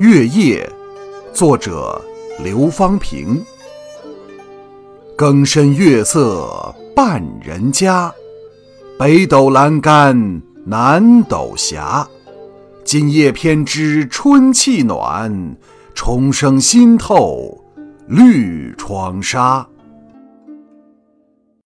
月夜作者刘方平更深月色半人家北斗阑干南斗斜今夜偏知春气暖虫声新透绿窗纱。